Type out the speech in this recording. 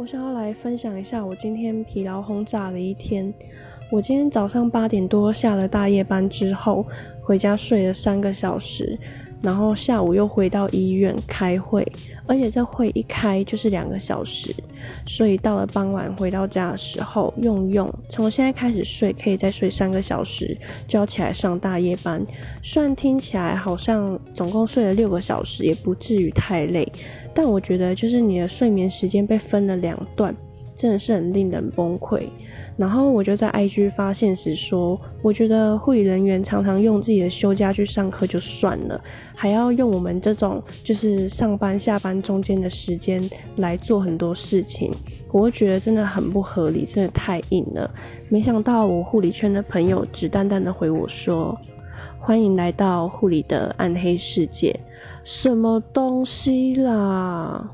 我想要来分享一下我今天疲劳轰炸的一天。我今天早上八点多下了大夜班之后，回家睡了三个小时，然后下午又回到医院开会，而且这会一开就是两个小时，所以到了傍晚回到家的时候，用用从现在开始睡可以再睡三个小时，就要起来上大夜班。虽然听起来好像总共睡了六个小时，也不至于太累，但我觉得就是你的睡眠时间被分了两段。真的是很令人崩溃。然后我就在 IG 发现时说，我觉得护理人员常常用自己的休假去上课就算了，还要用我们这种就是上班下班中间的时间来做很多事情，我会觉得真的很不合理，真的太硬了。没想到我护理圈的朋友只淡淡的回我说：“欢迎来到护理的暗黑世界。”什么东西啦？